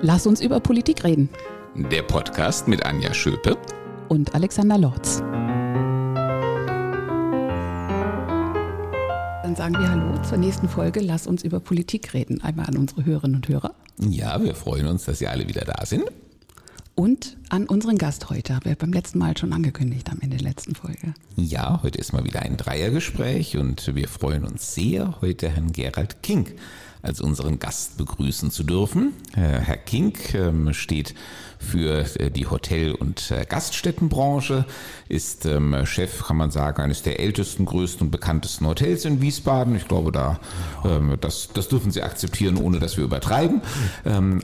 Lass uns über Politik reden. Der Podcast mit Anja Schöpe und Alexander Lorz. Dann sagen wir Hallo zur nächsten Folge. Lass uns über Politik reden. Einmal an unsere Hörerinnen und Hörer. Ja, wir freuen uns, dass Sie alle wieder da sind. Und an unseren Gast heute, haben wir beim letzten Mal schon angekündigt am Ende der letzten Folge. Ja, heute ist mal wieder ein Dreiergespräch und wir freuen uns sehr, heute Herrn Gerald King als unseren Gast begrüßen zu dürfen. Äh, Herr King ähm, steht für äh, die Hotel- und äh, Gaststättenbranche, ist ähm, Chef, kann man sagen, eines der ältesten, größten und bekanntesten Hotels in Wiesbaden. Ich glaube, da ähm, das, das dürfen Sie akzeptieren, ohne dass wir übertreiben.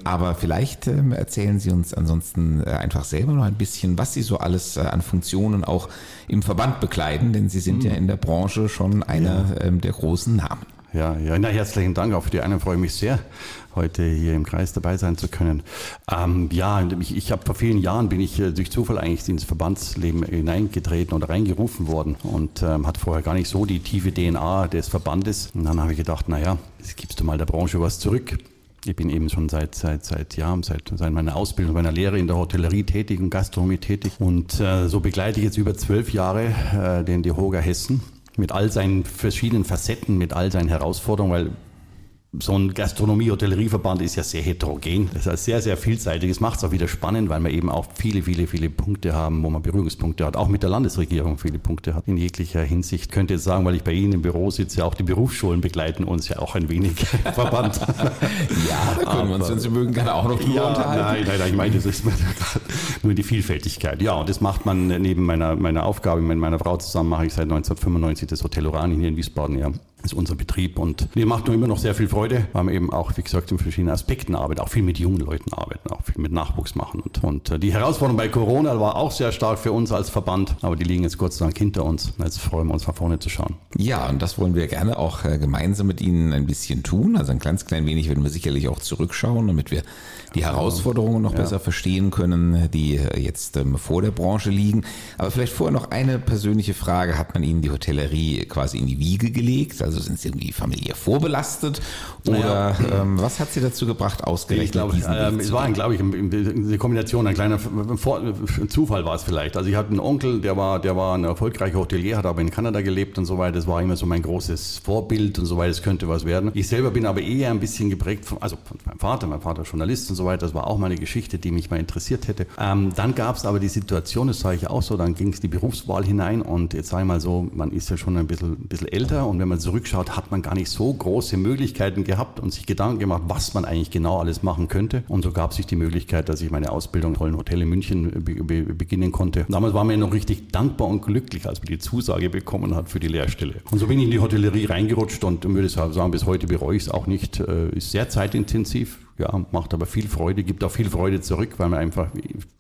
Aber vielleicht erzählen Sie uns ansonsten einfach selber noch ein bisschen, was Sie so alles an Funktionen auch im Verband bekleiden, denn Sie sind ja in der Branche schon einer der großen Namen. Ja, ja, na, herzlichen Dank auch für die einen. Freue mich sehr, heute hier im Kreis dabei sein zu können. Ähm, ja, ich, ich habe vor vielen Jahren bin ich äh, durch Zufall eigentlich ins Verbandsleben hineingetreten oder reingerufen worden und ähm, hatte vorher gar nicht so die tiefe DNA des Verbandes. Und dann habe ich gedacht, naja, jetzt gibst du mal der Branche was zurück. Ich bin eben schon seit, seit, seit Jahren, seit, seit meiner Ausbildung, meiner Lehre in der Hotellerie tätig und Gastronomie tätig. Und äh, so begleite ich jetzt über zwölf Jahre äh, den DeHoga Hessen mit all seinen verschiedenen Facetten, mit all seinen Herausforderungen, weil so ein Gastronomie-Hotellerieverband ist ja sehr heterogen. Das heißt sehr, sehr vielseitig. Es macht es auch wieder spannend, weil wir eben auch viele, viele, viele Punkte haben, wo man Berührungspunkte hat. Auch mit der Landesregierung viele Punkte hat in jeglicher Hinsicht. Ich könnte jetzt sagen, weil ich bei Ihnen im Büro sitze, auch die Berufsschulen begleiten uns ja auch ein wenig Verband. ja, da können wir uns, wenn Sie mögen, gerne auch noch drüber ja, unterhalten. Nein, nein, nein, ich meine, das ist nur die Vielfältigkeit. Ja, und das macht man neben meiner, meiner Aufgabe mit meiner Frau zusammen, mache ich seit 1995 das Hotel Orani hier in Wiesbaden, ja. Das ist unser Betrieb und mir macht nur immer noch sehr viel Freude, weil wir eben auch, wie gesagt, in verschiedenen Aspekten arbeiten, auch viel mit jungen Leuten arbeiten, auch viel mit Nachwuchs machen. Und, und äh, die Herausforderung bei Corona war auch sehr stark für uns als Verband, aber die liegen jetzt Gott sei Dank hinter uns. Jetzt freuen wir uns, nach vorne zu schauen. Ja, und das wollen wir gerne auch äh, gemeinsam mit Ihnen ein bisschen tun. Also ein ganz klein wenig werden wir sicherlich auch zurückschauen, damit wir die Herausforderungen noch ja. besser verstehen können, die äh, jetzt ähm, vor der Branche liegen. Aber vielleicht vorher noch eine persönliche Frage. Hat man Ihnen die Hotellerie quasi in die Wiege gelegt? Also sind Sie irgendwie familiär vorbelastet? Oder ja. ähm, was hat Sie dazu gebracht, ausgerechnet ich glaub, diesen ähm, Es war, glaube ich, eine Kombination, ein kleiner ein Zufall war es vielleicht. Also ich hatte einen Onkel, der war, der war ein erfolgreicher Hotelier, hat aber in Kanada gelebt und so weiter. Das war immer so mein großes Vorbild und so weiter. Es könnte was werden. Ich selber bin aber eher ein bisschen geprägt von, also von meinem Vater, mein Vater Journalist und so weiter. Das war auch mal eine Geschichte, die mich mal interessiert hätte. Ähm, dann gab es aber die Situation, das sage ich auch so, dann ging es die Berufswahl hinein und jetzt sage ich mal so, man ist ja schon ein bisschen, bisschen älter und wenn man zurückschaut, hat man gar nicht so große Möglichkeiten gehabt und sich Gedanken gemacht, was man eigentlich genau alles machen könnte. Und so gab sich die Möglichkeit, dass ich meine Ausbildung im tollen Hotel in München be be beginnen konnte. Damals war mir noch richtig dankbar und glücklich, als man die Zusage bekommen hat für die Lehrstelle. Und so bin ich in die Hotellerie reingerutscht und würde sagen, bis heute bereue ich es auch nicht. Äh, ist sehr zeitintensiv, ja, macht aber viel Freude, gibt auch viel Freude zurück, weil man einfach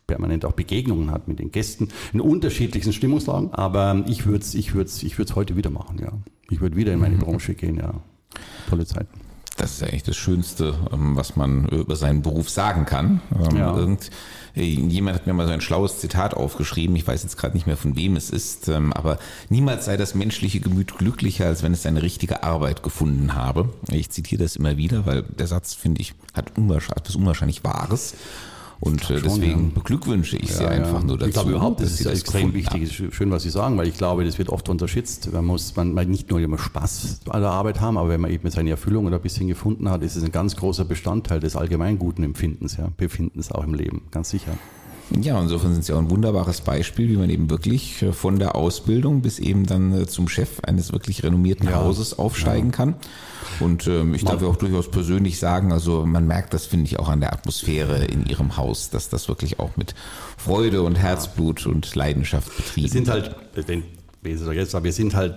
permanent auch Begegnungen hat mit den Gästen in unterschiedlichsten Stimmungslagen. Aber ich würde es ich würd's, ich würd's heute wieder machen, ja. Ich würde wieder in meine mhm. Branche gehen, ja. Tolle Zeiten. Das ist ja eigentlich das Schönste, ähm, was man über seinen Beruf sagen kann. Ähm, ja. Irgend, jemand hat mir mal so ein schlaues Zitat aufgeschrieben, ich weiß jetzt gerade nicht mehr von wem es ist, ähm, aber niemals sei das menschliche Gemüt glücklicher, als wenn es seine richtige Arbeit gefunden habe. Ich zitiere das immer wieder, weil der Satz, finde ich, hat etwas unwahrscheinlich Wahres. Und äh, deswegen ja. beglückwünsche ich Sie einfach nur dazu. Ich glaube überhaupt, das ist das extrem wichtig. Schön, was Sie sagen, weil ich glaube, das wird oft unterschätzt. Man muss man nicht nur immer Spaß an der Arbeit haben, aber wenn man eben seine Erfüllung oder ein bisschen gefunden hat, ist es ein ganz großer Bestandteil des allgemeinguten Empfindens, ja, Befindens auch im Leben, ganz sicher. Ja, insofern sind Sie auch ein wunderbares Beispiel, wie man eben wirklich äh, von der Ausbildung bis eben dann äh, zum Chef eines wirklich renommierten ja. Hauses aufsteigen ja. kann. Und ähm, ich darf ja auch durchaus persönlich sagen, also man merkt das, finde ich, auch an der Atmosphäre in Ihrem Haus, dass das wirklich auch mit Freude und Herzblut und Leidenschaft betrieben wird. Wir sind halt, wenn, jetzt, wir sind halt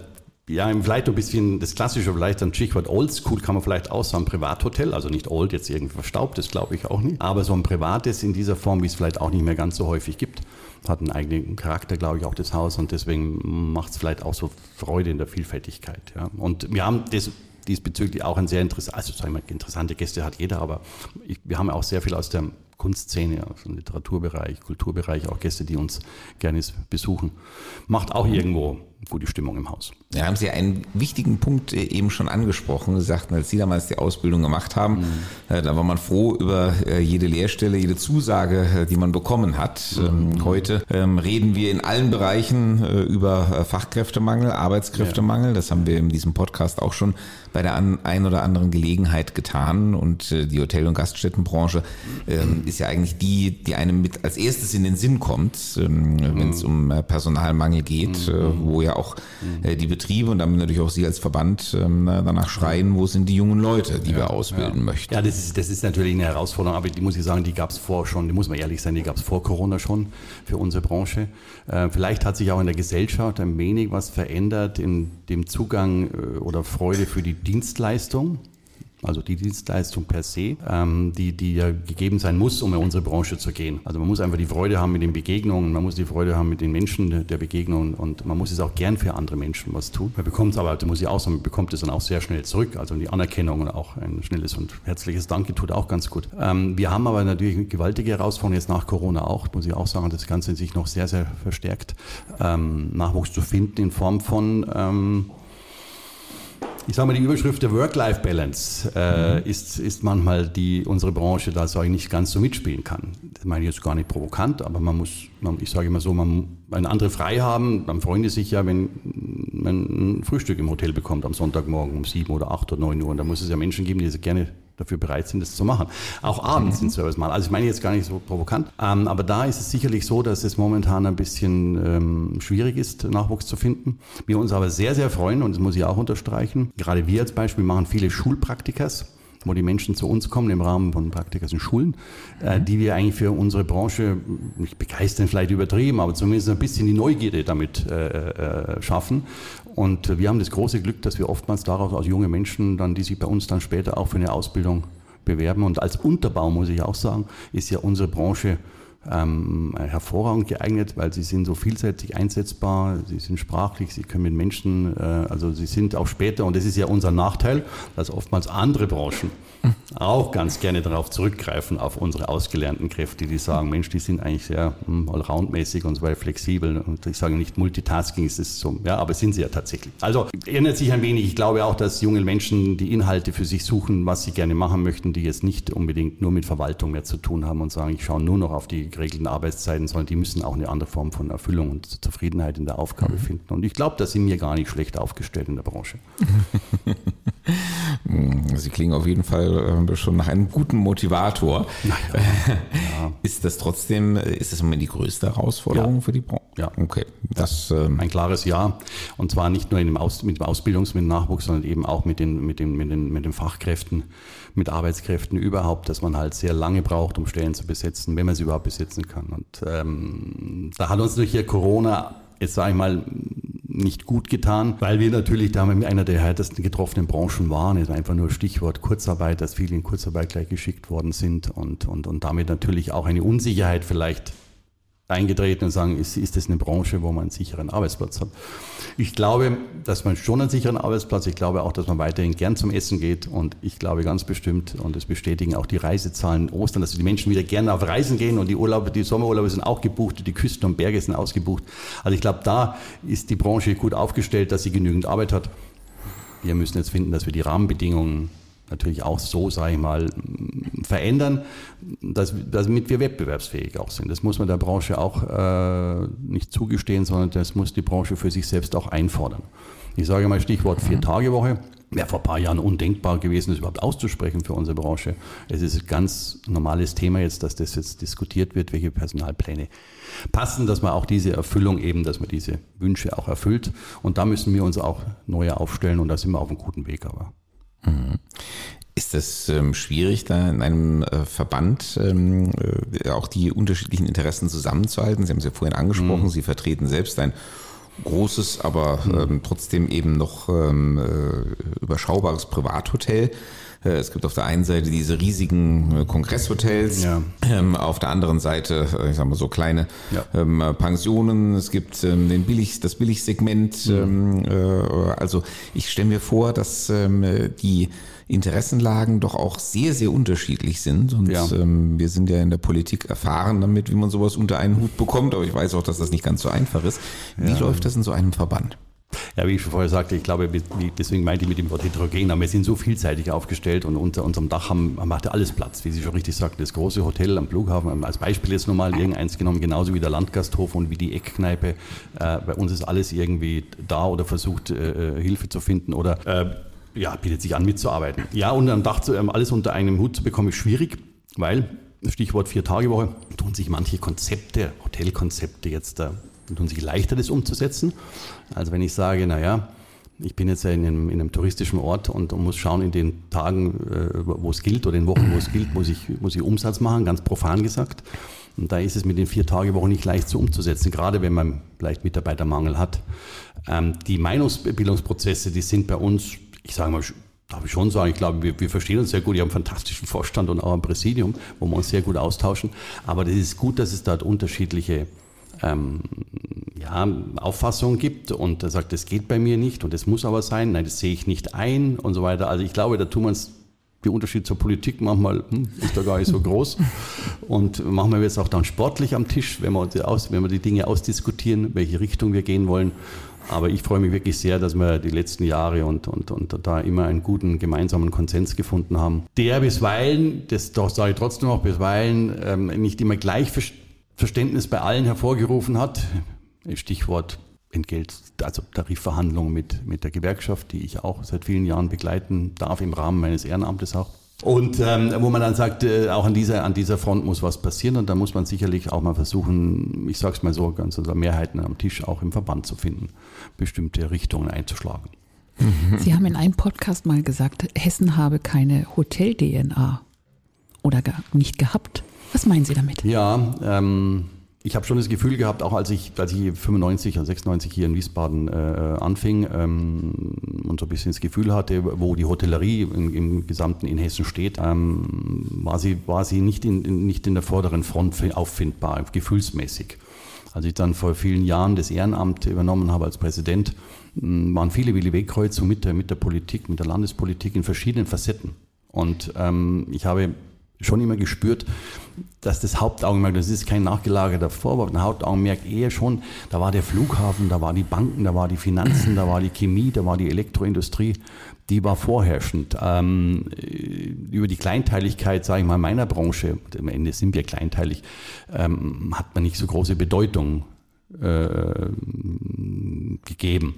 ja, vielleicht ein bisschen das Klassische, vielleicht ein Stichwort Oldschool kann man vielleicht auch sagen, Privathotel, also nicht old, jetzt irgendwie verstaubt, das glaube ich auch nicht, aber so ein privates in dieser Form, wie es vielleicht auch nicht mehr ganz so häufig gibt, hat einen eigenen Charakter, glaube ich, auch das Haus und deswegen macht es vielleicht auch so Freude in der Vielfältigkeit. Ja. Und wir haben das diesbezüglich auch ein sehr interessant, also sagen wir, interessante Gäste hat jeder, aber ich, wir haben auch sehr viel aus der Kunstszene, aus dem Literaturbereich, Kulturbereich, auch Gäste, die uns gerne besuchen. Macht auch irgendwo gute Stimmung im Haus. Ja, haben Sie einen wichtigen Punkt äh, eben schon angesprochen. Sie sagten, als Sie damals die Ausbildung gemacht haben, mhm. da war man froh über äh, jede Lehrstelle, jede Zusage, die man bekommen hat. Ähm, mhm. Heute ähm, reden wir in allen Bereichen über Fachkräftemangel, Arbeitskräftemangel. Das haben wir in diesem Podcast auch schon bei der ein oder anderen Gelegenheit getan. Und die Hotel- und Gaststättenbranche ähm, ist ja eigentlich die, die einem mit als erstes in den Sinn kommt, wenn es um Personalmangel geht, wo ja auch äh, die Betriebe und damit natürlich auch Sie als Verband ähm, danach schreien, wo sind die jungen Leute, die ja, wir ausbilden ja. möchten. Ja, das ist, das ist natürlich eine Herausforderung, aber die muss ich sagen, die gab es vor schon, die muss man ehrlich sein, die gab es vor Corona schon für unsere Branche. Äh, vielleicht hat sich auch in der Gesellschaft ein wenig was verändert in dem Zugang äh, oder Freude für die Dienstleistung also die Dienstleistung per se, ähm, die, die ja gegeben sein muss, um in unsere Branche zu gehen. Also man muss einfach die Freude haben mit den Begegnungen, man muss die Freude haben mit den Menschen der Begegnungen und man muss es auch gern für andere Menschen was tun. Man bekommt es aber, da muss ich auch sagen, man bekommt es dann auch sehr schnell zurück. Also die Anerkennung und auch ein schnelles und herzliches Danke tut auch ganz gut. Ähm, wir haben aber natürlich gewaltige Herausforderung jetzt nach Corona auch, muss ich auch sagen, das Ganze sich noch sehr, sehr verstärkt, ähm, Nachwuchs zu finden in Form von ähm, ich sage mal, die Überschrift der Work-Life-Balance äh, mhm. ist, ist manchmal die unsere Branche da sage ich nicht ganz so mitspielen kann. Das meine ich jetzt gar nicht provokant, aber man muss, man, ich sage immer so, man, wenn andere frei haben, dann freuen die sich ja, wenn man ein Frühstück im Hotel bekommt am Sonntagmorgen um sieben oder acht oder neun Uhr. Und da muss es ja Menschen geben, die gerne dafür bereit sind, das zu machen. Auch abends sind Service mal. Also ich meine jetzt gar nicht so provokant, ähm, aber da ist es sicherlich so, dass es momentan ein bisschen ähm, schwierig ist, Nachwuchs zu finden. Wir uns aber sehr, sehr freuen und das muss ich auch unterstreichen. Gerade wir als Beispiel machen viele Schulpraktikas wo die Menschen zu uns kommen im Rahmen von Praktikas in Schulen, äh, die wir eigentlich für unsere Branche nicht begeistern, vielleicht übertrieben, aber zumindest ein bisschen die Neugierde damit äh, äh, schaffen. Und wir haben das große Glück, dass wir oftmals daraus aus junge Menschen dann, die sich bei uns dann später auch für eine Ausbildung bewerben. Und als Unterbau muss ich auch sagen, ist ja unsere Branche ähm, hervorragend geeignet, weil sie sind so vielseitig einsetzbar, sie sind sprachlich, sie können mit Menschen, äh, also sie sind auch später, und das ist ja unser Nachteil, dass oftmals andere Branchen auch ganz gerne darauf zurückgreifen, auf unsere ausgelernten Kräfte, die sagen, Mensch, die sind eigentlich sehr hm, allroundmäßig und so weiter flexibel. Und ich sage nicht Multitasking ist es so, ja, aber sind sie ja tatsächlich. Also ändert sich ein wenig. Ich glaube auch, dass junge Menschen die Inhalte für sich suchen, was sie gerne machen möchten, die jetzt nicht unbedingt nur mit Verwaltung mehr zu tun haben und sagen, ich schaue nur noch auf die geregelten Arbeitszeiten, sondern die müssen auch eine andere Form von Erfüllung und Zufriedenheit in der Aufgabe mhm. finden. Und ich glaube, da sind wir gar nicht schlecht aufgestellt in der Branche. Sie klingen auf jeden Fall äh, schon nach einem guten Motivator. Naja, ja. Ist das trotzdem, ist das im Moment die größte Herausforderung ja. für die Branche? Ja. Okay. Das, ähm Ein klares Ja. Und zwar nicht nur in dem Aus, mit dem Ausbildungs-, mit dem Nachwuchs, sondern eben auch mit den, mit den, mit den, mit den Fachkräften, mit Arbeitskräften überhaupt, dass man halt sehr lange braucht, um Stellen zu besetzen, wenn man sie überhaupt besetzen kann. Und ähm, da hat uns durch hier Corona jetzt sage ich mal, nicht gut getan, weil wir natürlich da mit einer der härtesten getroffenen Branchen waren. Es war einfach nur Stichwort Kurzarbeit, dass viele in Kurzarbeit gleich geschickt worden sind und, und, und damit natürlich auch eine Unsicherheit vielleicht eingetreten und sagen, ist, ist das eine Branche, wo man einen sicheren Arbeitsplatz hat. Ich glaube, dass man schon einen sicheren Arbeitsplatz, ich glaube auch, dass man weiterhin gern zum Essen geht und ich glaube ganz bestimmt, und das bestätigen auch die Reisezahlen Ostern, dass die Menschen wieder gerne auf Reisen gehen und die Urlaube, die Sommerurlaube sind auch gebucht, die Küsten und Berge sind ausgebucht. Also ich glaube, da ist die Branche gut aufgestellt, dass sie genügend Arbeit hat. Wir müssen jetzt finden, dass wir die Rahmenbedingungen natürlich auch so, sage ich mal, verändern, dass, damit wir wettbewerbsfähig auch sind. Das muss man der Branche auch äh, nicht zugestehen, sondern das muss die Branche für sich selbst auch einfordern. Ich sage mal Stichwort Vier-Tage-Woche. Wäre vor ein paar Jahren undenkbar gewesen, das überhaupt auszusprechen für unsere Branche. Es ist ein ganz normales Thema jetzt, dass das jetzt diskutiert wird, welche Personalpläne passen, dass man auch diese Erfüllung eben, dass man diese Wünsche auch erfüllt. Und da müssen wir uns auch neu aufstellen und da sind wir auf einem guten Weg aber. Mhm. Ist das ähm, schwierig, da in einem äh, Verband ähm, äh, auch die unterschiedlichen Interessen zusammenzuhalten? Sie haben es ja vorhin angesprochen, mhm. Sie vertreten selbst ein großes, aber mhm. ähm, trotzdem eben noch ähm, äh, überschaubares Privathotel. Äh, es gibt auf der einen Seite diese riesigen äh, Kongresshotels, ja. ähm, auf der anderen Seite, äh, ich sag mal so kleine ja. ähm, Pensionen. Es gibt ähm, den Billig, das Billigsegment. Mhm. Äh, also ich stelle mir vor, dass ähm, die Interessenlagen doch auch sehr, sehr unterschiedlich sind. Und ja. ähm, wir sind ja in der Politik erfahren damit, wie man sowas unter einen Hut bekommt. Aber ich weiß auch, dass das nicht ganz so einfach ist. Wie ja. läuft das in so einem Verband? Ja, wie ich schon vorher sagte, ich glaube, deswegen meinte ich mit dem Wort heterogen, aber wir sind so vielseitig aufgestellt und unter unserem Dach haben, macht alles Platz, wie Sie schon richtig sagten. Das große Hotel am Flughafen, als Beispiel jetzt nochmal irgendeins genommen, genauso wie der Landgasthof und wie die Eckkneipe. Äh, bei uns ist alles irgendwie da oder versucht, äh, äh Hilfe zu finden oder äh, ja, bietet sich an, mitzuarbeiten. Ja, unter einem Dach zu, ähm, alles unter einem Hut zu bekommen, ist schwierig, weil, Stichwort Vier-Tage-Woche, tun sich manche Konzepte, Hotelkonzepte jetzt da tun sich leichter, das umzusetzen. Also wenn ich sage, naja, ich bin jetzt in einem, in einem touristischen Ort und, und, muss schauen, in den Tagen, äh, wo es gilt oder in Wochen, wo es gilt, muss ich, muss ich Umsatz machen, ganz profan gesagt. Und da ist es mit den vier Tage Wochen nicht leicht so umzusetzen, gerade wenn man vielleicht Mitarbeitermangel hat. Ähm, die Meinungsbildungsprozesse, die sind bei uns, ich sage mal, darf ich schon sagen, ich glaube, wir, wir verstehen uns sehr gut. Wir haben einen fantastischen Vorstand und auch ein Präsidium, wo wir uns sehr gut austauschen. Aber das ist gut, dass es dort unterschiedliche ähm, ja, Auffassung gibt und er sagt, das geht bei mir nicht und das muss aber sein, nein, das sehe ich nicht ein und so weiter. Also ich glaube, da tun wir uns der Unterschied zur Politik manchmal hm, ist da gar nicht so groß. Und machen wir jetzt auch dann sportlich am Tisch, wenn wir, aus, wenn wir die Dinge ausdiskutieren, welche Richtung wir gehen wollen. Aber ich freue mich wirklich sehr, dass wir die letzten Jahre und, und, und da immer einen guten gemeinsamen Konsens gefunden haben, der bisweilen, das doch sage ich trotzdem auch bisweilen, ähm, nicht immer gleich Verständnis bei allen hervorgerufen hat. Stichwort Entgelt, also Tarifverhandlungen mit, mit der Gewerkschaft, die ich auch seit vielen Jahren begleiten darf, im Rahmen meines Ehrenamtes auch. Und ähm, wo man dann sagt, äh, auch an dieser, an dieser Front muss was passieren und da muss man sicherlich auch mal versuchen, ich sage es mal so, ganz unter Mehrheiten am Tisch auch im Verband zu finden, bestimmte Richtungen einzuschlagen. Sie haben in einem Podcast mal gesagt, Hessen habe keine Hotel-DNA oder gar nicht gehabt. Was meinen Sie damit? Ja, ähm, ich habe schon das Gefühl gehabt, auch als ich, als ich 95 oder 96 hier in Wiesbaden äh, anfing ähm, und so ein bisschen das Gefühl hatte, wo die Hotellerie im, im Gesamten in Hessen steht, ähm, war sie, war sie nicht, in, nicht in der vorderen Front auffindbar, gefühlsmäßig. Als ich dann vor vielen Jahren das Ehrenamt übernommen habe als Präsident, waren viele Willi Wegkreuzungen mit der, mit der Politik, mit der Landespolitik in verschiedenen Facetten. Und ähm, ich habe schon immer gespürt, dass das Hauptaugenmerk, das ist kein nachgelagerter Vorwurf, ein Hauptaugenmerk eher schon, da war der Flughafen, da war die Banken, da war die Finanzen, da war die Chemie, da war die Elektroindustrie, die war vorherrschend. Ähm, über die Kleinteiligkeit, sage ich mal, meiner Branche, am Ende sind wir kleinteilig, ähm, hat man nicht so große Bedeutung äh, gegeben.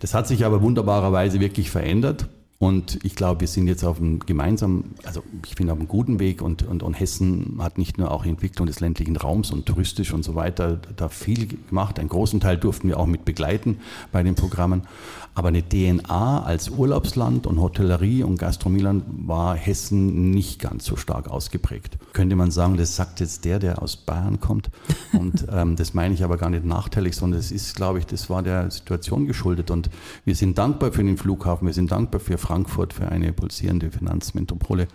Das hat sich aber wunderbarerweise wirklich verändert. Und ich glaube, wir sind jetzt auf einem gemeinsamen, also ich bin auf einem guten Weg und, und, und Hessen hat nicht nur auch die Entwicklung des ländlichen Raums und touristisch und so weiter da viel gemacht. Einen großen Teil durften wir auch mit begleiten bei den Programmen. Aber eine DNA als Urlaubsland und Hotellerie und Gastronomieland war Hessen nicht ganz so stark ausgeprägt. Könnte man sagen, das sagt jetzt der, der aus Bayern kommt. Und ähm, das meine ich aber gar nicht nachteilig, sondern es ist, glaube ich, das war der Situation geschuldet. Und wir sind dankbar für den Flughafen, wir sind dankbar für Frankfurt, für eine pulsierende Finanzmetropole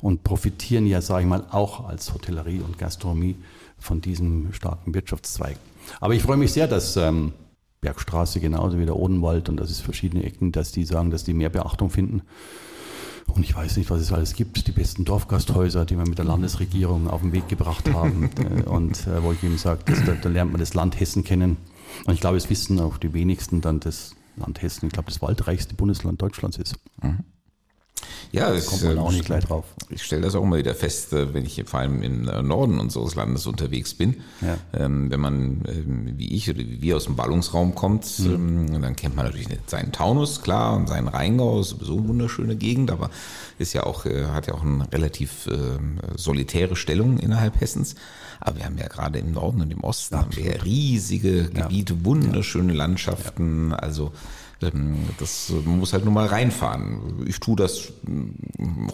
und profitieren ja, sage ich mal, auch als Hotellerie und Gastronomie von diesem starken Wirtschaftszweig. Aber ich freue mich sehr, dass ähm, Bergstraße genauso wie der Odenwald und das ist verschiedene Ecken, dass die sagen, dass die mehr Beachtung finden. Und ich weiß nicht, was es alles gibt. Die besten Dorfgasthäuser, die wir mit der Landesregierung auf den Weg gebracht haben. Äh, und äh, wo ich eben sage, da, da, lernt man das Land Hessen kennen. Und ich glaube, es wissen auch die wenigsten dann das Land Hessen, ich glaube, das waldreichste Bundesland Deutschlands ist. Mhm. Ja, das kommt man auch nicht gleich drauf. Ich stelle das auch immer wieder fest, äh, wenn ich vor allem im äh, Norden unseres Landes unterwegs bin. Ja. Ähm, wenn man, ähm, wie ich oder wie wir aus dem Ballungsraum kommt, mhm. Ähm, dann kennt man natürlich seinen Taunus, klar, und seinen Rheingau, ist sowieso eine wunderschöne Gegend, aber ist ja auch, äh, hat ja auch eine relativ solitäre Stellung innerhalb Hessens. Aber wir haben ja gerade im Norden und im Osten haben wir riesige Gebiete, wunderschöne Landschaften, also das, man muss halt nur mal reinfahren. Ich tue das hm,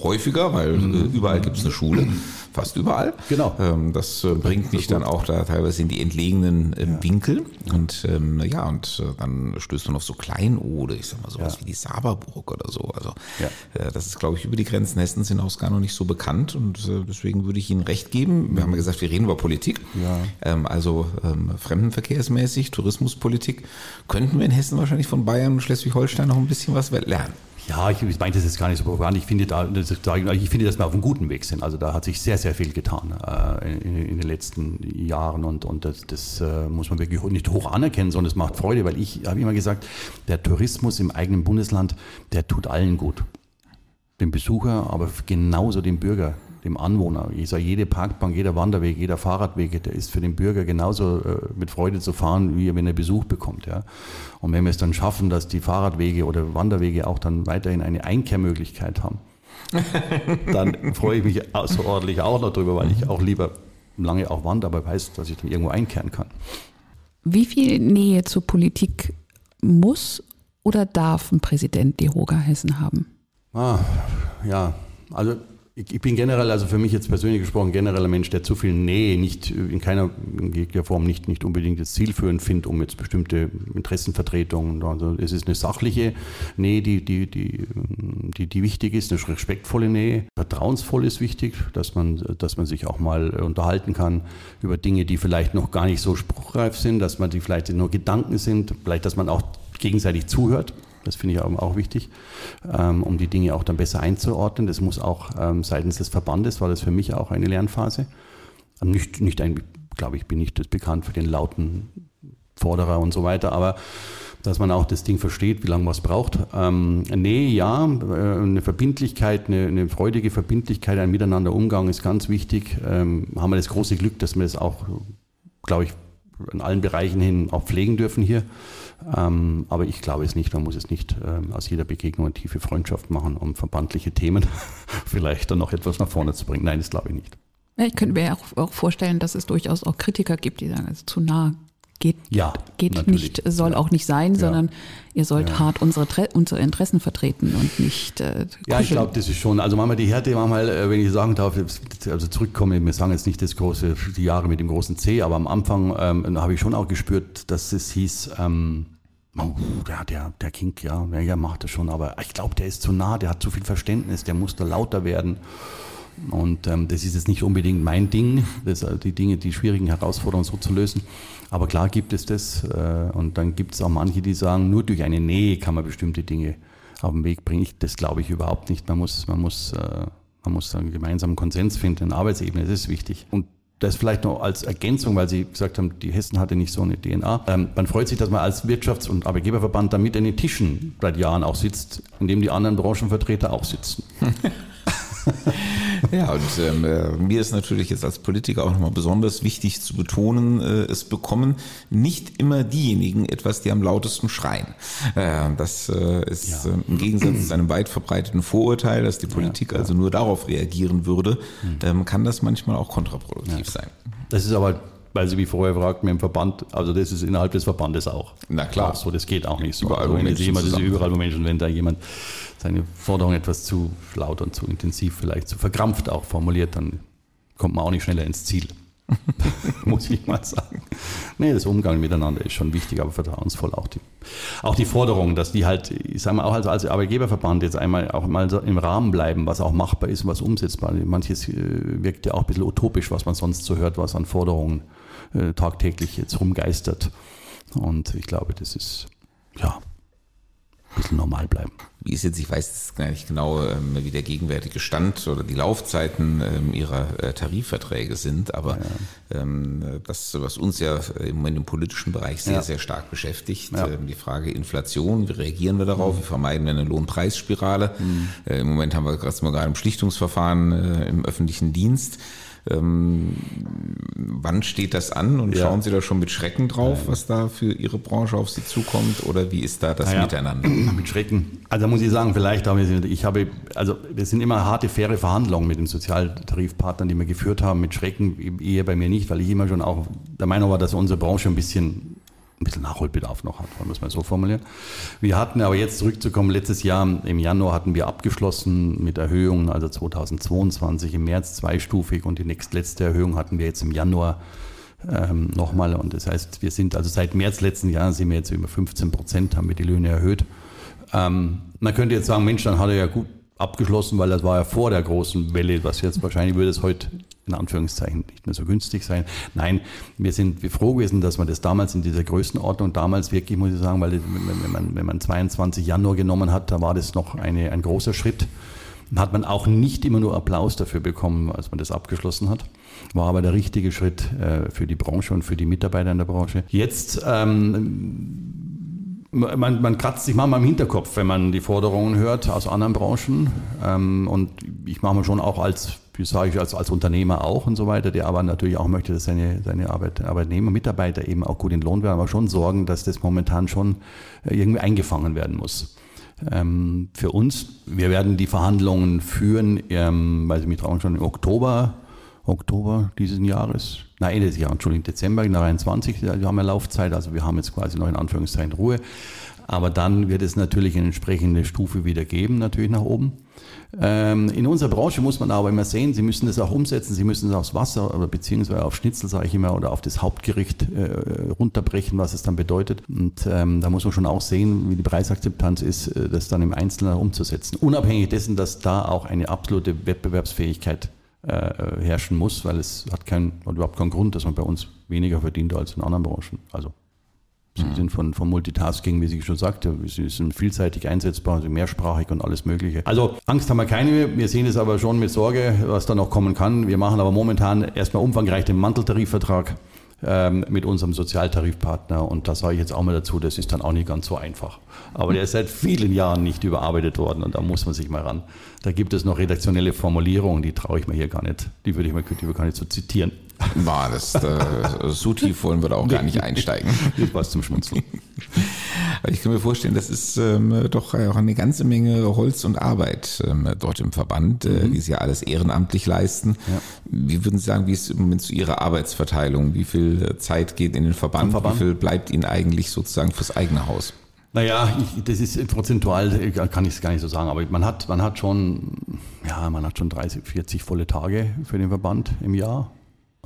häufiger, weil mhm. Äh, überall gibt es eine Schule, fast überall. Genau. Ähm, das äh, bringt mich dann auch da teilweise in die entlegenen ähm, ja. Winkel. Und ja, und äh, dann stößt man auf so Kleinode, ich sag mal sowas ja. wie die Saberburg oder so. Also ja. das ist, glaube ich, über die Grenzen Hessens hinaus gar noch nicht so bekannt. Und deswegen würde ich Ihnen recht geben. Wir haben ja gesagt, wir reden über Politik. Also fremdenverkehrsmäßig, Tourismuspolitik könnten wir in Hessen wahrscheinlich von Bayern Schleswig-Holstein noch ein bisschen was lernen. Ja, ich meine das ist gar nicht so provokant. Ich finde, da, ich finde, dass wir auf einem guten Weg sind. Also da hat sich sehr, sehr viel getan äh, in, in, den letzten Jahren und, und das, das äh, muss man wirklich nicht hoch anerkennen, sondern es macht Freude, weil ich habe immer gesagt, der Tourismus im eigenen Bundesland, der tut allen gut. Dem Besucher, aber genauso dem Bürger dem Anwohner. Ich sage, jede Parkbank, jeder Wanderweg, jeder Fahrradweg, der ist für den Bürger genauso äh, mit Freude zu fahren, wie wenn er Besuch bekommt. Ja. Und wenn wir es dann schaffen, dass die Fahrradwege oder Wanderwege auch dann weiterhin eine Einkehrmöglichkeit haben, dann freue ich mich außerordentlich auch noch drüber, weil ich auch lieber lange auch wandere, aber weiß, dass ich dann irgendwo einkehren kann. Wie viel Nähe zur Politik muss oder darf ein Präsident die Hoga Hessen haben? Ah, ja, also ich bin generell, also für mich jetzt persönlich gesprochen, genereller Mensch, der zu viel Nähe nicht in keiner in Form nicht, nicht unbedingt das zielführend findet, um jetzt bestimmte Interessenvertretungen. Also es ist eine sachliche Nähe, die, die, die, die, die wichtig ist, eine respektvolle Nähe. Vertrauensvoll ist wichtig, dass man, dass man sich auch mal unterhalten kann über Dinge, die vielleicht noch gar nicht so spruchreif sind, dass man die vielleicht nur Gedanken sind, vielleicht, dass man auch gegenseitig zuhört. Das finde ich auch wichtig, ähm, um die Dinge auch dann besser einzuordnen. Das muss auch ähm, seitens des Verbandes, war das für mich auch eine Lernphase. Ähm, nicht, nicht ein, glaube ich, bin nicht bekannt für den lauten Forderer und so weiter, aber dass man auch das Ding versteht, wie lange es braucht. Ähm, nee, ja, äh, eine Verbindlichkeit, eine, eine, freudige Verbindlichkeit, ein Miteinander Umgang ist ganz wichtig. Ähm, haben wir das große Glück, dass wir das auch, glaube ich, in allen Bereichen hin auch pflegen dürfen hier. Ähm, aber ich glaube es nicht, man muss es nicht ähm, aus jeder Begegnung eine tiefe Freundschaft machen, um verbandliche Themen vielleicht dann noch etwas nach vorne zu bringen. Nein, das glaube ich nicht. Ich könnte mir auch, auch, vorstellen, dass es durchaus auch Kritiker gibt, die sagen, es ist zu nah geht, ja, geht nicht, soll ja. auch nicht sein, ja. sondern ihr sollt hart unsere, unsere Interessen vertreten und nicht. Äh, ja, ich glaube, das ist schon. Also manchmal die Härte, manchmal, äh, wenn ich sagen darf, also zurückkomme, wir sagen jetzt nicht das große, die Jahre mit dem großen C, aber am Anfang ähm, habe ich schon auch gespürt, dass es hieß, ähm, Oh, der, der, der King, ja, der macht das schon, aber ich glaube, der ist zu nah, der hat zu viel Verständnis, der muss da lauter werden. Und ähm, das ist jetzt nicht unbedingt mein Ding, das, äh, die Dinge, die schwierigen Herausforderungen so zu lösen. Aber klar gibt es das. Äh, und dann gibt es auch manche, die sagen, nur durch eine Nähe kann man bestimmte Dinge auf den Weg bringen. Ich, das glaube ich überhaupt nicht. Man muss, man muss, äh, man muss einen gemeinsamen Konsens finden, Arbeitsebene, das ist wichtig. Und das vielleicht noch als Ergänzung, weil Sie gesagt haben, die Hessen hatte nicht so eine DNA. Ähm, man freut sich, dass man als Wirtschafts- und Arbeitgeberverband da mit in den Tischen seit Jahren auch sitzt, in dem die anderen Branchenvertreter auch sitzen. ja, und ähm, äh, mir ist natürlich jetzt als Politiker auch nochmal besonders wichtig zu betonen, äh, es bekommen nicht immer diejenigen etwas, die am lautesten schreien. Äh, das äh, ist ja. Äh, im Gegensatz zu einem weit verbreiteten Vorurteil, dass die Politik ja, also nur darauf reagieren würde, hm. ähm, kann das manchmal auch kontraproduktiv sein. Das ist aber weil Sie wie vorher fragten, im Verband, also das ist innerhalb des Verbandes auch. Na klar. so, das geht auch nicht so. Überall, also, wenn jemand, das ist überall, wo Menschen, wenn da jemand seine Forderung etwas zu laut und zu intensiv, vielleicht zu verkrampft auch formuliert, dann kommt man auch nicht schneller ins Ziel. Muss ich mal sagen. Nee, das Umgang miteinander ist schon wichtig, aber vertrauensvoll auch die, auch die Forderung, dass die halt, ich sage mal, auch als, als Arbeitgeberverband jetzt einmal auch mal so im Rahmen bleiben, was auch machbar ist und was umsetzbar ist. Manches äh, wirkt ja auch ein bisschen utopisch, was man sonst so hört, was an Forderungen äh, tagtäglich jetzt rumgeistert. Und ich glaube, das ist, ja, ein bisschen normal bleiben. Wie ist jetzt, ich weiß jetzt gar nicht genau, ähm, wie der gegenwärtige Stand oder die Laufzeiten ähm, Ihrer äh, Tarifverträge sind, aber ja. Ähm, das, was uns ja im Moment im politischen Bereich sehr, ja. sehr stark beschäftigt, ja. die Frage Inflation, wie reagieren wir darauf, mhm. wie vermeiden wir eine Lohnpreisspirale. Mhm. Äh, Im Moment haben wir gerade im Schlichtungsverfahren äh, im öffentlichen Dienst. Ähm, wann steht das an und ja. schauen Sie da schon mit Schrecken drauf, was da für Ihre Branche auf Sie zukommt oder wie ist da das ja, Miteinander? Mit Schrecken. Also muss ich sagen, vielleicht habe ich, ich habe, also das sind immer harte, faire Verhandlungen mit den Sozialtarifpartnern, die wir geführt haben. Mit Schrecken eher bei mir nicht, weil ich immer schon auch der Meinung war, dass unsere Branche ein bisschen ein bisschen Nachholbedarf noch hat, wollen wir es mal so formulieren. Wir hatten aber jetzt zurückzukommen, letztes Jahr im Januar hatten wir abgeschlossen mit Erhöhungen, also 2022 im März zweistufig und die nächstletzte Erhöhung hatten wir jetzt im Januar ähm, nochmal. Und das heißt, wir sind also seit März letzten Jahres sind wir jetzt über 15 Prozent, haben wir die Löhne erhöht. Ähm, man könnte jetzt sagen, Mensch, dann hat er ja gut abgeschlossen, weil das war ja vor der großen Welle, was jetzt wahrscheinlich würde es heute in Anführungszeichen nicht mehr so günstig sein. Nein, wir sind froh gewesen, dass man das damals in dieser Größenordnung, damals wirklich, muss ich sagen, weil wenn man, wenn man 22 Januar genommen hat, da war das noch eine, ein großer Schritt. Hat man auch nicht immer nur Applaus dafür bekommen, als man das abgeschlossen hat. War aber der richtige Schritt äh, für die Branche und für die Mitarbeiter in der Branche. Jetzt ähm, man, man kratzt sich manchmal im Hinterkopf, wenn man die Forderungen hört aus anderen Branchen. Ähm, und ich mache mir schon auch als, wie sage ich, als, als Unternehmer auch und so weiter, der aber natürlich auch möchte, dass seine, seine Arbeit, Arbeitnehmer, Mitarbeiter eben auch gut entlohnt werden, aber schon sorgen, dass das momentan schon äh, irgendwie eingefangen werden muss. Ähm, für uns, wir werden die Verhandlungen führen, ähm, weil Sie mich trauen, schon im Oktober, Oktober dieses Jahres, nein, Ende des Jahres, Entschuldigung, Dezember 2023, wir haben ja Laufzeit, also wir haben jetzt quasi noch in Anführungszeichen Ruhe. Aber dann wird es natürlich eine entsprechende Stufe wieder geben, natürlich nach oben. Ähm, in unserer Branche muss man aber immer sehen, Sie müssen das auch umsetzen, Sie müssen es aufs Wasser oder beziehungsweise auf Schnitzel, sage ich immer, oder auf das Hauptgericht äh, runterbrechen, was es dann bedeutet. Und ähm, da muss man schon auch sehen, wie die Preisakzeptanz ist, äh, das dann im Einzelnen umzusetzen. Unabhängig dessen, dass da auch eine absolute Wettbewerbsfähigkeit äh, herrschen muss, weil es hat keinen, hat überhaupt keinen Grund, dass man bei uns weniger verdient als in anderen Branchen. Also Sie mhm. sind von, von Multitasking, wie Sie schon sagte, Sie sind vielseitig einsetzbar, sind mehrsprachig und alles Mögliche. Also Angst haben wir keine mehr. Wir sehen es aber schon mit Sorge, was da noch kommen kann. Wir machen aber momentan erstmal umfangreich den Manteltarifvertrag ähm, mit unserem Sozialtarifpartner. Und da sage ich jetzt auch mal dazu, das ist dann auch nicht ganz so einfach. Aber der ist seit vielen Jahren nicht überarbeitet worden und da muss man sich mal ran. Da gibt es noch redaktionelle Formulierungen, die traue ich mir hier gar nicht, die würde ich mir gar nicht so zitieren. War das, äh, so tief wollen wir da auch gar nicht einsteigen. Das war zum Schmunzeln. Ich kann mir vorstellen, das ist ähm, doch auch eine ganze Menge Holz und Arbeit ähm, dort im Verband, äh, mhm. die Sie ja alles ehrenamtlich leisten. Ja. Wie würden Sie sagen, wie ist im Moment zu Ihrer Arbeitsverteilung? Wie viel Zeit geht in den Verband? Verband? Wie viel bleibt Ihnen eigentlich sozusagen fürs eigene Haus? Naja, ich, das ist prozentual, äh, kann ich es gar nicht so sagen, aber man hat, man hat schon, ja, man hat schon 30, 40 volle Tage für den Verband im Jahr.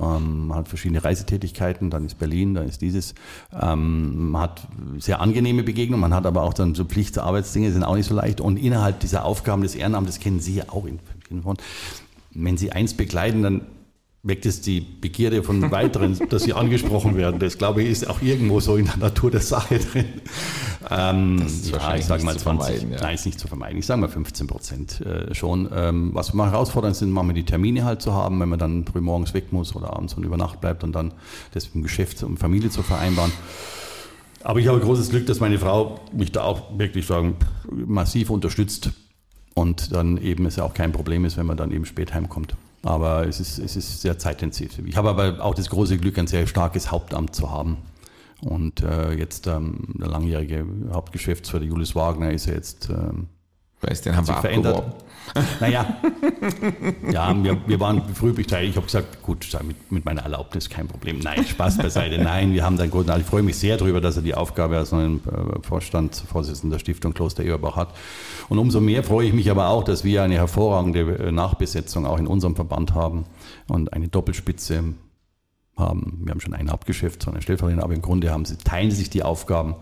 Ähm, man hat verschiedene Reisetätigkeiten, dann ist Berlin, dann ist dieses. Ähm, man hat sehr angenehme Begegnungen, man hat aber auch dann so Pflichtsarbeitsdinge, sind auch nicht so leicht. Und innerhalb dieser Aufgaben des Ehrenamtes kennen Sie ja auch in, in wenn Sie eins begleiten, dann weckt es die Begierde von weiteren, dass sie angesprochen werden. Das glaube ich ist auch irgendwo so in der Natur der Sache drin. Ähm, ja, ich sage mal 20, ja. nein, ist nicht zu vermeiden. Ich sage mal 15 Prozent äh, schon. Ähm, was wir herausfordernd sind, machen wir die Termine halt zu haben, wenn man dann früh morgens weg muss oder abends und über Nacht bleibt und dann das mit dem Geschäft und Familie zu vereinbaren. Aber ich habe großes Glück, dass meine Frau mich da auch wirklich sagen, massiv unterstützt und dann eben es ja auch kein Problem ist, wenn man dann eben spät heimkommt. Aber es ist, es ist sehr zeitintensiv. Ich habe aber auch das große Glück, ein sehr starkes Hauptamt zu haben. Und äh, jetzt ähm, der langjährige Hauptgeschäftsführer Julius Wagner ist ja jetzt ähm, Weiß, den haben wir verändert. Naja, ja, wir, wir waren früh beteiligt. Ich habe gesagt, gut, mit, mit, meiner Erlaubnis kein Problem. Nein, Spaß beiseite. Nein, wir haben dann gut. Ich freue mich sehr darüber, dass er die Aufgabe als neuen äh, Vorstandsvorsitzender der Stiftung Kloster Eberbach hat. Und umso mehr freue ich mich aber auch, dass wir eine hervorragende äh, Nachbesetzung auch in unserem Verband haben und eine Doppelspitze haben. Wir haben schon ein Hauptgeschäft, sondern Stellvertreter, aber im Grunde haben sie, teilen sich die Aufgaben.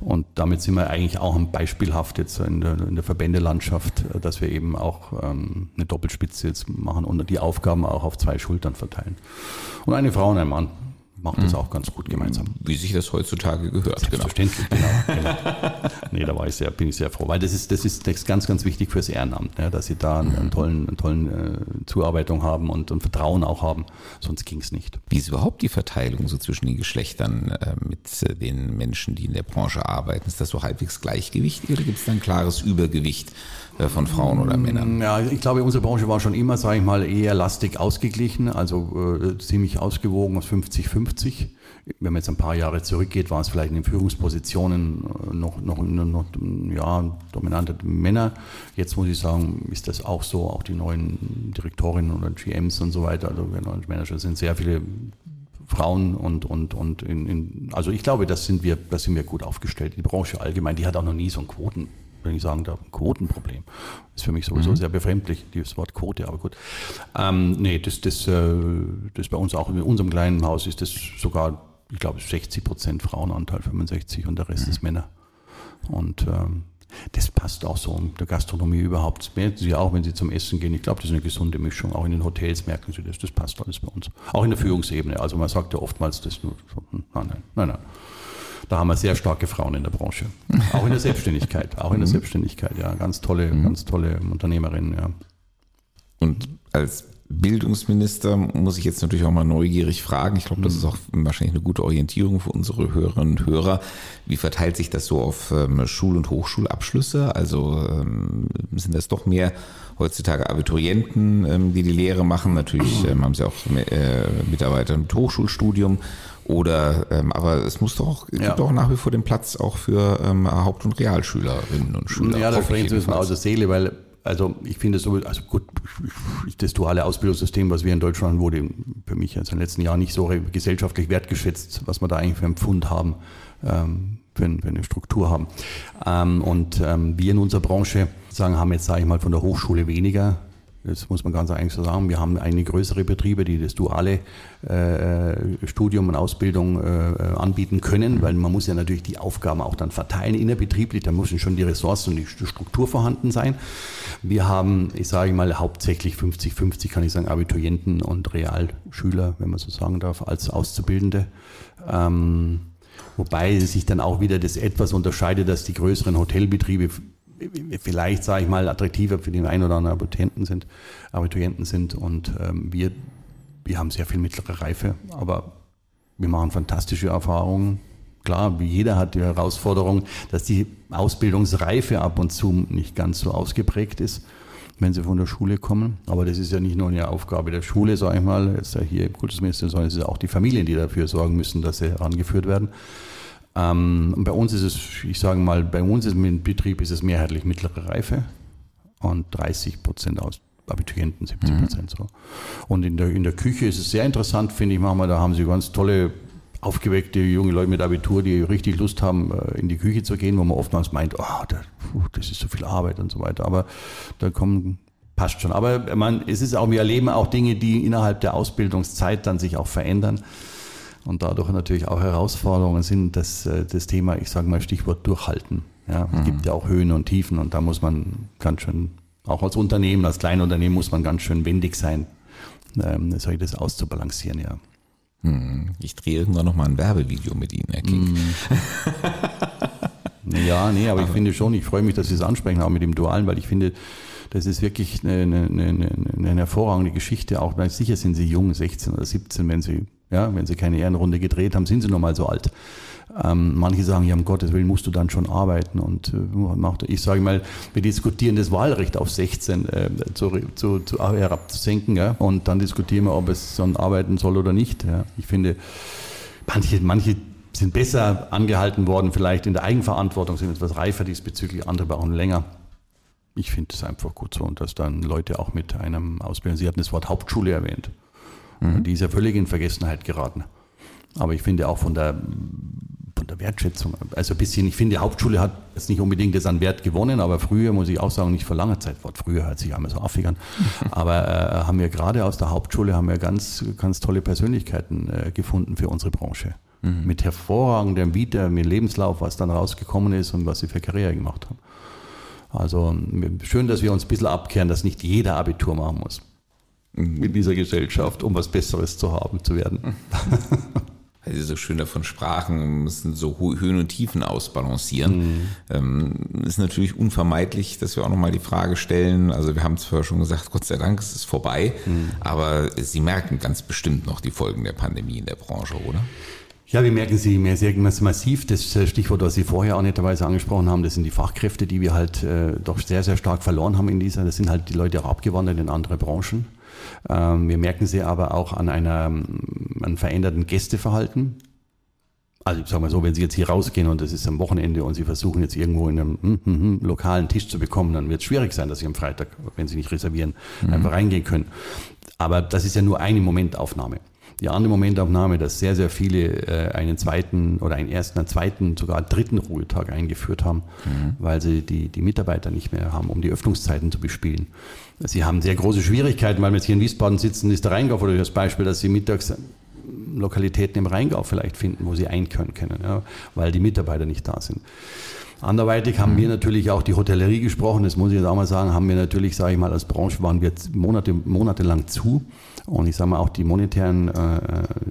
Und damit sind wir eigentlich auch beispielhaft jetzt in der, in der Verbändelandschaft, dass wir eben auch ähm, eine Doppelspitze jetzt machen und die Aufgaben auch auf zwei Schultern verteilen. Und eine Frau und ein Mann macht das mhm. auch ganz gut gemeinsam. Wie sich das heutzutage gehört. Selbstverständlich, genau. genau, nee, da war ich sehr, bin ich sehr froh, weil das ist, das ist, das ist ganz, ganz wichtig fürs Ehrenamt, ne, dass sie da einen, einen tollen, einen tollen äh, Zuarbeitung haben und, und Vertrauen auch haben, sonst ging es nicht. Wie ist überhaupt die Verteilung so zwischen den Geschlechtern äh, mit äh, den Menschen, die in der Branche arbeiten? Ist das so halbwegs gleichgewichtig oder gibt es da ein klares Übergewicht? Äh, von Frauen oder Männern? Ja, ich glaube, unsere Branche war schon immer, sage ich mal, eher lastig ausgeglichen, also äh, ziemlich ausgewogen aus 50-50. Wenn man jetzt ein paar Jahre zurückgeht, war es vielleicht in den Führungspositionen äh, noch, noch, noch ja, dominante Männer. Jetzt muss ich sagen, ist das auch so, auch die neuen Direktorinnen oder GMs und so weiter, also Manager sind sehr viele Frauen und, und, und in, in, also ich glaube, das sind wir, das sind wir gut aufgestellt. Die Branche allgemein, die hat auch noch nie so ein Quoten wenn ich sagen darf, ein Quotenproblem. Ist für mich sowieso mhm. sehr befremdlich, dieses Wort Quote, aber gut. Ähm, nee, das, das, äh, das bei uns auch in unserem kleinen Haus ist das sogar, ich glaube, 60 Prozent Frauenanteil, 65 und der Rest mhm. ist Männer. Und ähm, das passt auch so in der Gastronomie überhaupt. Das merken Sie auch, wenn Sie zum Essen gehen. Ich glaube, das ist eine gesunde Mischung. Auch in den Hotels merken Sie das. Das passt alles bei uns. Auch in der Führungsebene. Also man sagt ja oftmals, das nur. Nein, nein, nein, nein. Da haben wir sehr starke Frauen in der Branche. Auch in der Selbstständigkeit. Auch in der mhm. Selbstständigkeit, ja. Ganz tolle, mhm. ganz tolle Unternehmerinnen, ja. Und als Bildungsminister muss ich jetzt natürlich auch mal neugierig fragen. Ich glaube, das ist auch wahrscheinlich eine gute Orientierung für unsere Hörerinnen und Hörer. Wie verteilt sich das so auf ähm, Schul- und Hochschulabschlüsse? Also ähm, sind das doch mehr heutzutage Abiturienten, ähm, die die Lehre machen? Natürlich haben sie auch äh, Mitarbeiter mit Hochschulstudium. Oder, ähm, aber es muss doch, es ja. gibt doch nach wie vor den Platz auch für ähm, Haupt- und Realschülerinnen und Schüler. Ja, da sprechen Sie es mal aus der Seele, weil also ich finde so, also gut, das duale Ausbildungssystem, was wir in Deutschland haben, wurde für mich also in den letzten Jahren nicht so gesellschaftlich wertgeschätzt, was wir da eigentlich für einen Pfund haben, ähm, für, für, eine Struktur haben. Ähm, und ähm, wir in unserer Branche sagen, haben jetzt, sage ich mal, von der Hochschule weniger das muss man ganz eigentlich so sagen. Wir haben einige größere Betriebe, die das duale äh, Studium und Ausbildung äh, anbieten können, weil man muss ja natürlich die Aufgaben auch dann verteilen innerbetrieblich. Da müssen schon die Ressourcen und die Struktur vorhanden sein. Wir haben, ich sage mal, hauptsächlich 50-50, kann ich sagen, Abiturienten und Realschüler, wenn man so sagen darf, als Auszubildende. Ähm, wobei sich dann auch wieder das etwas unterscheidet, dass die größeren Hotelbetriebe vielleicht, sage ich mal, attraktiver für den einen oder anderen Abiturienten sind, Abiturienten sind. Und ähm, wir, wir haben sehr viel mittlere Reife, aber wir machen fantastische Erfahrungen. Klar, wie jeder hat die Herausforderung, dass die Ausbildungsreife ab und zu nicht ganz so ausgeprägt ist, wenn sie von der Schule kommen. Aber das ist ja nicht nur eine Aufgabe der Schule, sage ich mal, jetzt hier im Kultusministerium, sondern es ist auch die Familien, die dafür sorgen müssen, dass sie herangeführt werden. Ähm, bei uns ist es, ich sage mal, bei uns im Betrieb ist es mehrheitlich mittlere Reife und 30 Prozent aus Abiturienten, 70 mhm. Prozent mhm. so. Und in der, in der Küche ist es sehr interessant, finde ich, manchmal, da haben sie ganz tolle aufgeweckte junge Leute mit Abitur, die richtig Lust haben, äh, in die Küche zu gehen, wo man oftmals meint, oh, das ist so viel Arbeit und so weiter. Aber da kommen, passt schon. Aber man, es ist auch, wir erleben auch Dinge, die innerhalb der Ausbildungszeit dann sich auch verändern und dadurch natürlich auch Herausforderungen sind, dass äh, das Thema, ich sage mal Stichwort durchhalten. Ja, es mhm. gibt ja auch Höhen und Tiefen und da muss man ganz schön, auch als Unternehmen, als Kleinunternehmen muss man ganz schön wendig sein, ähm, das auszubalancieren, ja. Mhm. Ich drehe irgendwann nochmal ein Werbevideo mit Ihnen, Herr King. Mhm. ja, nee, aber ich finde schon, ich freue mich, dass Sie es ansprechen, auch mit dem Dualen, weil ich finde, das ist wirklich eine, eine, eine, eine hervorragende Geschichte, auch weil sicher sind Sie jung, 16 oder 17, wenn Sie ja, wenn sie keine Ehrenrunde gedreht haben, sind sie noch mal so alt. Ähm, manche sagen, ja, um Gottes Willen musst du dann schon arbeiten. Und äh, ich sage mal, wir diskutieren das Wahlrecht auf 16 äh, zu, zu, zu, herabzusenken. Ja? Und dann diskutieren wir, ob es dann arbeiten soll oder nicht. Ja? Ich finde, manche, manche sind besser angehalten worden, vielleicht in der Eigenverantwortung, sind etwas reifer diesbezüglich, andere brauchen länger. Ich finde es einfach gut so und dass dann Leute auch mit einem Ausbildung, Sie hatten das Wort Hauptschule erwähnt. Mhm. Die ist ja völlig in Vergessenheit geraten. Aber ich finde auch von der, von der Wertschätzung, also ein bisschen, ich finde, die Hauptschule hat jetzt nicht unbedingt das an Wert gewonnen, aber früher, muss ich auch sagen, nicht vor langer Zeit, Wort früher hört sich einmal so affig an, aber äh, haben wir gerade aus der Hauptschule haben wir ganz, ganz tolle Persönlichkeiten äh, gefunden für unsere Branche. Mhm. Mit hervorragendem Vita, mit Lebenslauf, was dann rausgekommen ist und was sie für Karriere gemacht haben. Also schön, dass wir uns ein bisschen abkehren, dass nicht jeder Abitur machen muss in dieser Gesellschaft, um was Besseres zu haben, zu werden. Weil Sie so schön davon sprachen, müssen so Höhen und Tiefen ausbalancieren. Mhm. Ähm, ist natürlich unvermeidlich, dass wir auch nochmal die Frage stellen. Also wir haben zwar schon gesagt, Gott sei Dank, es ist vorbei, mhm. aber Sie merken ganz bestimmt noch die Folgen der Pandemie in der Branche, oder? Ja, wir merken sie mehr sehr massiv. Das äh, Stichwort, was Sie vorher auch netterweise angesprochen haben, das sind die Fachkräfte, die wir halt äh, doch sehr, sehr stark verloren haben in dieser. Das sind halt die Leute auch abgewandert in andere Branchen. Ähm, wir merken sie aber auch an einer, an veränderten Gästeverhalten. Also ich sage mal so, wenn Sie jetzt hier rausgehen und es ist am Wochenende und Sie versuchen jetzt irgendwo in einem hm, hm, hm, lokalen Tisch zu bekommen, dann wird es schwierig sein, dass Sie am Freitag, wenn Sie nicht reservieren, mhm. einfach reingehen können. Aber das ist ja nur eine Momentaufnahme. Die andere Momentaufnahme, dass sehr, sehr viele äh, einen zweiten oder einen ersten, einen zweiten, sogar dritten Ruhetag eingeführt haben, mhm. weil sie die, die Mitarbeiter nicht mehr haben, um die Öffnungszeiten zu bespielen. Sie haben sehr große Schwierigkeiten, weil wir jetzt hier in Wiesbaden sitzen, ist der Rheingau oder das Beispiel, dass Sie mittags Lokalitäten im Rheingau vielleicht finden, wo Sie einkehren können, ja, weil die Mitarbeiter nicht da sind. Anderweitig haben mhm. wir natürlich auch die Hotellerie gesprochen, das muss ich jetzt auch mal sagen, haben wir natürlich, sage ich mal, als Branche waren wir Monate, monatelang zu. Und ich sage mal, auch die monetären äh,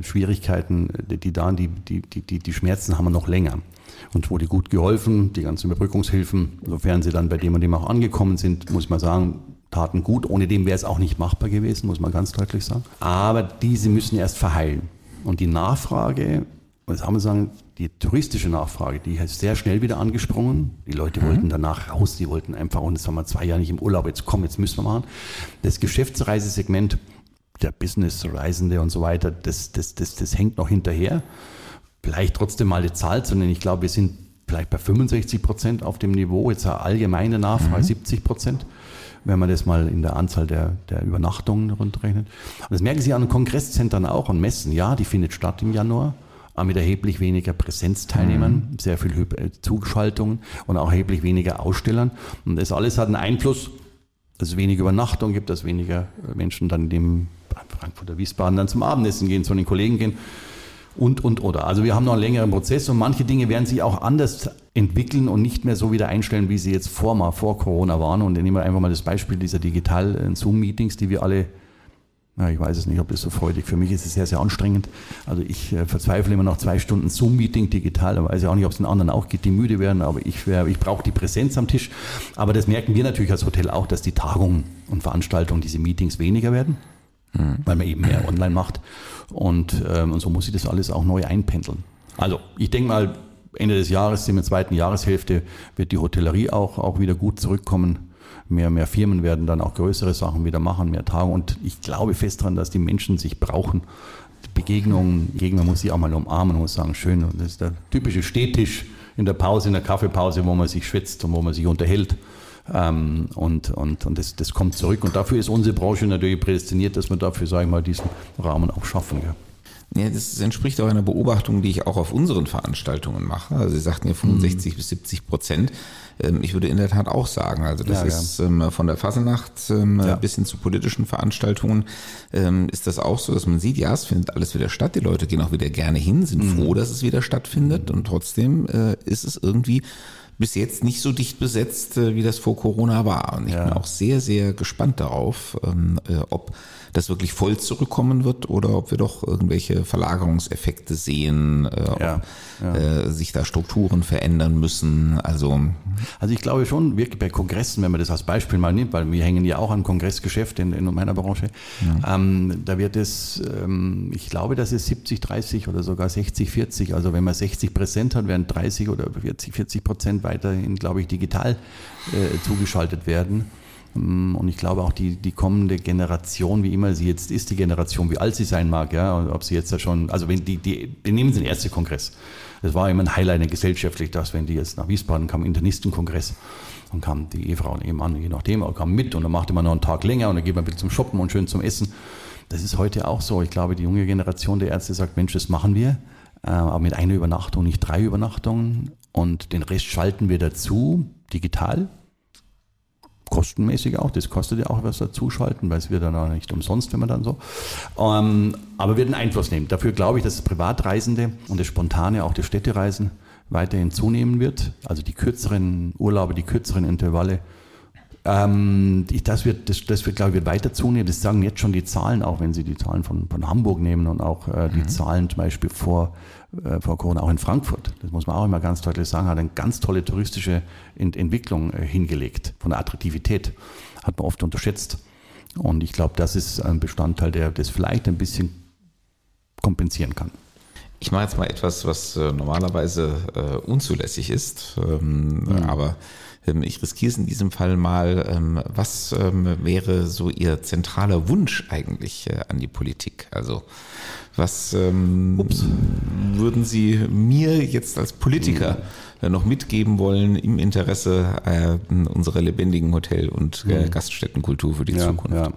Schwierigkeiten, die da, die, die, die, die Schmerzen haben wir noch länger. Und wurde gut geholfen, die ganzen Überbrückungshilfen, sofern sie dann bei dem und dem auch angekommen sind, muss man sagen, taten gut. Ohne dem wäre es auch nicht machbar gewesen, muss man ganz deutlich sagen. Aber diese müssen erst verheilen. Und die Nachfrage, was haben wir sagen, die touristische Nachfrage, die ist sehr schnell wieder angesprungen. Die Leute mhm. wollten danach raus, die wollten einfach, und jetzt haben wir zwei Jahre nicht im Urlaub, jetzt komm, jetzt müssen wir machen. Das Geschäftsreisesegment, der Business-Reisende und so weiter, das, das, das, das hängt noch hinterher. Vielleicht trotzdem mal die Zahl zu nennen. Ich glaube, wir sind vielleicht bei 65 Prozent auf dem Niveau, jetzt eine allgemeine Nachfrage mhm. 70 Prozent wenn man das mal in der Anzahl der, der Übernachtungen runterrechnet. Und das merken Sie an Kongresszentren auch, und Messen. Ja, die findet statt im Januar, aber mit erheblich weniger Präsenzteilnehmern, mhm. sehr viel äh, Zuschaltungen und auch erheblich weniger Ausstellern. Und das alles hat einen Einfluss, dass es weniger Übernachtungen gibt, dass weniger Menschen dann in dem Frankfurter Wiesbaden dann zum Abendessen gehen, zu den Kollegen gehen und, und, oder. Also wir haben noch einen längeren Prozess und manche Dinge werden sich auch anders entwickeln und nicht mehr so wieder einstellen, wie sie jetzt vor, mal, vor Corona waren. Und ich nehme einfach mal das Beispiel dieser digitalen Zoom-Meetings, die wir alle ja, ich weiß es nicht, ob das so freudig für mich ist. Es sehr, sehr anstrengend. Also ich äh, verzweifle immer nach zwei Stunden Zoom-Meeting digital. Da weiß ich auch nicht, ob es den anderen auch geht, die müde werden. Aber ich, ich brauche die Präsenz am Tisch. Aber das merken wir natürlich als Hotel auch, dass die Tagungen und Veranstaltungen, diese Meetings weniger werden, mhm. weil man eben mehr online macht. Und, ähm, und so muss ich das alles auch neu einpendeln. Also ich denke mal, Ende des Jahres, in der zweiten Jahreshälfte, wird die Hotellerie auch, auch wieder gut zurückkommen. Mehr, mehr Firmen werden dann auch größere Sachen wieder machen, mehr Tagungen. Und ich glaube fest daran, dass die Menschen sich brauchen. Begegnungen, Gegner muss ich auch mal umarmen und muss sagen, schön. Und das ist der typische Stehtisch in der Pause, in der Kaffeepause, wo man sich schwitzt und wo man sich unterhält. Ähm, und und, und das, das kommt zurück. Und dafür ist unsere Branche natürlich prädestiniert, dass wir dafür, sage ich mal, diesen Rahmen auch schaffen. Ja. Ja, das entspricht auch einer Beobachtung, die ich auch auf unseren Veranstaltungen mache. Also Sie sagten ja 65 mhm. bis 70 Prozent. Ähm, ich würde in der Tat auch sagen, also das ja, ist ja. von der Fasselnacht ähm, ja. bis hin zu politischen Veranstaltungen ähm, ist das auch so, dass man sieht, ja, es findet alles wieder statt. Die Leute gehen auch wieder gerne hin, sind mhm. froh, dass es wieder stattfindet und trotzdem äh, ist es irgendwie bis jetzt nicht so dicht besetzt, äh, wie das vor Corona war. Und ich bin auch sehr, sehr gespannt darauf, äh, ob das wirklich voll zurückkommen wird oder ob wir doch irgendwelche Verlagerungseffekte sehen, äh, ja, ja. Sich da Strukturen verändern müssen. Also, also ich glaube schon, wirklich bei Kongressen, wenn man das als Beispiel mal nimmt, weil wir hängen ja auch an Kongressgeschäft in, in meiner Branche, ja. ähm, da wird es, ähm, ich glaube, das ist 70, 30 oder sogar 60, 40. Also wenn man 60 Präsent hat, werden 30 oder 40, 40 Prozent weiterhin, glaube ich, digital äh, zugeschaltet werden. Mm, und ich glaube auch die, die kommende Generation, wie immer sie jetzt ist, die Generation, wie alt sie sein mag, ja, ob sie jetzt da schon, also wenn die, die, die nehmen sie den ersten Kongress. Das war immer ein Highlight gesellschaftlich, dass wenn die jetzt nach Wiesbaden kam, Internistenkongress, dann kam die Ehefrau und Ehemann, je nachdem, kam mit und dann machte man noch einen Tag länger und dann geht man wieder zum Shoppen und schön zum Essen. Das ist heute auch so. Ich glaube, die junge Generation der Ärzte sagt, Mensch, das machen wir, äh, aber mit einer Übernachtung, nicht drei Übernachtungen und den Rest schalten wir dazu, digital kostenmäßig auch. Das kostet ja auch was dazuschalten, weil es wird dann auch nicht umsonst, wenn man dann so. Ähm, aber wird einen Einfluss nehmen. Dafür glaube ich, dass das Privatreisende und das Spontane, auch die Städtereisen, weiterhin zunehmen wird. Also die kürzeren Urlaube, die kürzeren Intervalle. Ähm, das wird, das, das wird, glaube ich, wird weiter zunehmen. Das sagen jetzt schon die Zahlen, auch wenn Sie die Zahlen von, von Hamburg nehmen und auch äh, die mhm. Zahlen zum Beispiel vor äh, vor Corona auch in Frankfurt, das muss man auch immer ganz deutlich sagen, hat eine ganz tolle touristische Entwicklung äh, hingelegt. Von der Attraktivität hat man oft unterschätzt. Und ich glaube, das ist ein Bestandteil, der das vielleicht ein bisschen kompensieren kann. Ich mache jetzt mal etwas, was äh, normalerweise äh, unzulässig ist, ähm, mhm. aber ich riskiere es in diesem Fall mal. Ähm, was ähm, wäre so Ihr zentraler Wunsch eigentlich äh, an die Politik? Also was ähm, würden Sie mir jetzt als Politiker mhm. noch mitgeben wollen im Interesse äh, unserer lebendigen Hotel- und äh, mhm. Gaststättenkultur für die ja, Zukunft? Ja.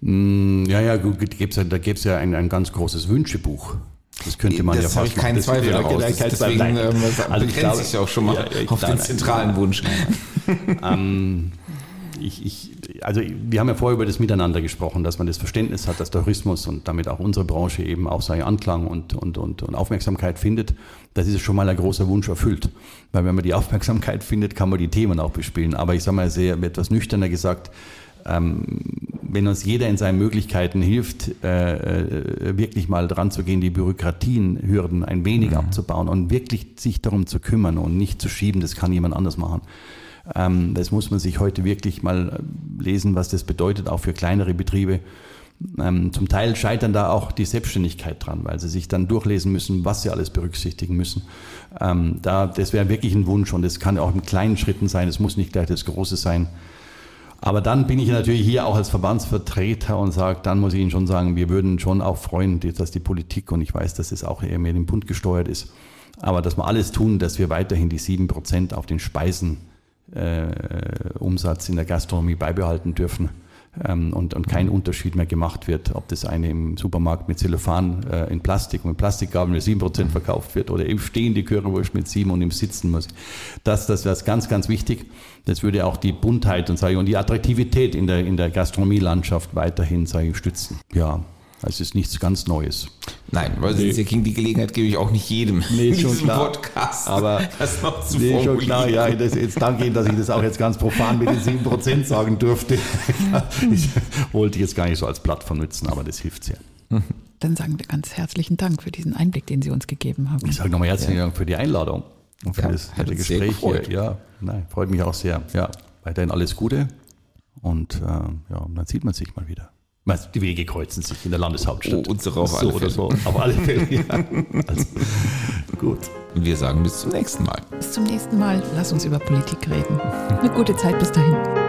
Mm, ja, ja, gut, da gäbe es ja ein, ein ganz großes Wünschebuch. Das könnte man das ja fast ich keinen das Zweifel daraus. Das, deswegen ähm, also begrenzt sich ja auch schon mal ja, auf den zentralen Wunsch. ähm, ich, ich, also wir haben ja vorher über das Miteinander gesprochen, dass man das Verständnis hat, dass Tourismus und damit auch unsere Branche eben auch seinen Anklang und, und, und, und Aufmerksamkeit findet. Das ist schon mal ein großer Wunsch erfüllt. Weil wenn man die Aufmerksamkeit findet, kann man die Themen auch bespielen. Aber ich sage mal sehr etwas nüchterner gesagt, wenn uns jeder in seinen Möglichkeiten hilft, äh, äh, wirklich mal dran zu gehen, die Bürokratienhürden ein wenig mhm. abzubauen und wirklich sich darum zu kümmern und nicht zu schieben, das kann jemand anders machen. Ähm, das muss man sich heute wirklich mal lesen, was das bedeutet, auch für kleinere Betriebe. Ähm, zum Teil scheitern da auch die Selbstständigkeit dran, weil sie sich dann durchlesen müssen, was sie alles berücksichtigen müssen. Ähm, da, das wäre wirklich ein Wunsch und es kann auch in kleinen Schritten sein, es muss nicht gleich das Große sein. Aber dann bin ich natürlich hier auch als Verbandsvertreter und sage, dann muss ich Ihnen schon sagen, wir würden schon auch freuen, dass die Politik, und ich weiß, dass es auch eher mehr dem Bund gesteuert ist, aber dass wir alles tun, dass wir weiterhin die sieben Prozent auf den Speisenumsatz äh, in der Gastronomie beibehalten dürfen und, und kein Unterschied mehr gemacht wird, ob das eine im Supermarkt mit Zellophan äh, in Plastik und mit Plastikgabeln mit 7% verkauft wird oder im Stehen die Currywurst mit 7 und im Sitzen muss. Das, das wäre ganz, ganz wichtig. Das würde auch die Buntheit und, sage ich, und die Attraktivität in der, in der Gastronomielandschaft weiterhin sage ich, stützen. Ja, es ist nichts ganz Neues. Nein, weil nee. Sie King, die Gelegenheit gebe ich auch nicht jedem nee, in diesem klar. Podcast. Aber das noch zu nee, schon klar, ja, das, jetzt danke Ihnen, dass ich das auch jetzt ganz profan mit den 7% sagen durfte. ich wollte jetzt gar nicht so als Plattform nutzen, aber das hilft sehr. Dann sagen wir ganz herzlichen Dank für diesen Einblick, den Sie uns gegeben haben. Ich sage nochmal herzlichen ja. Dank für die Einladung und für ja, das nette Gespräch hier. Ja, nein, freut mich auch sehr. Ja, weiterhin alles Gute und äh, ja, dann sieht man sich mal wieder. Die Wege kreuzen sich in der Landeshauptstadt. Oh, unsere auf so alle Fälle. So. Auf alle Fälle, ja. Also, gut. Und wir sagen bis zum nächsten Mal. Bis zum nächsten Mal. Lass uns über Politik reden. Eine gute Zeit bis dahin.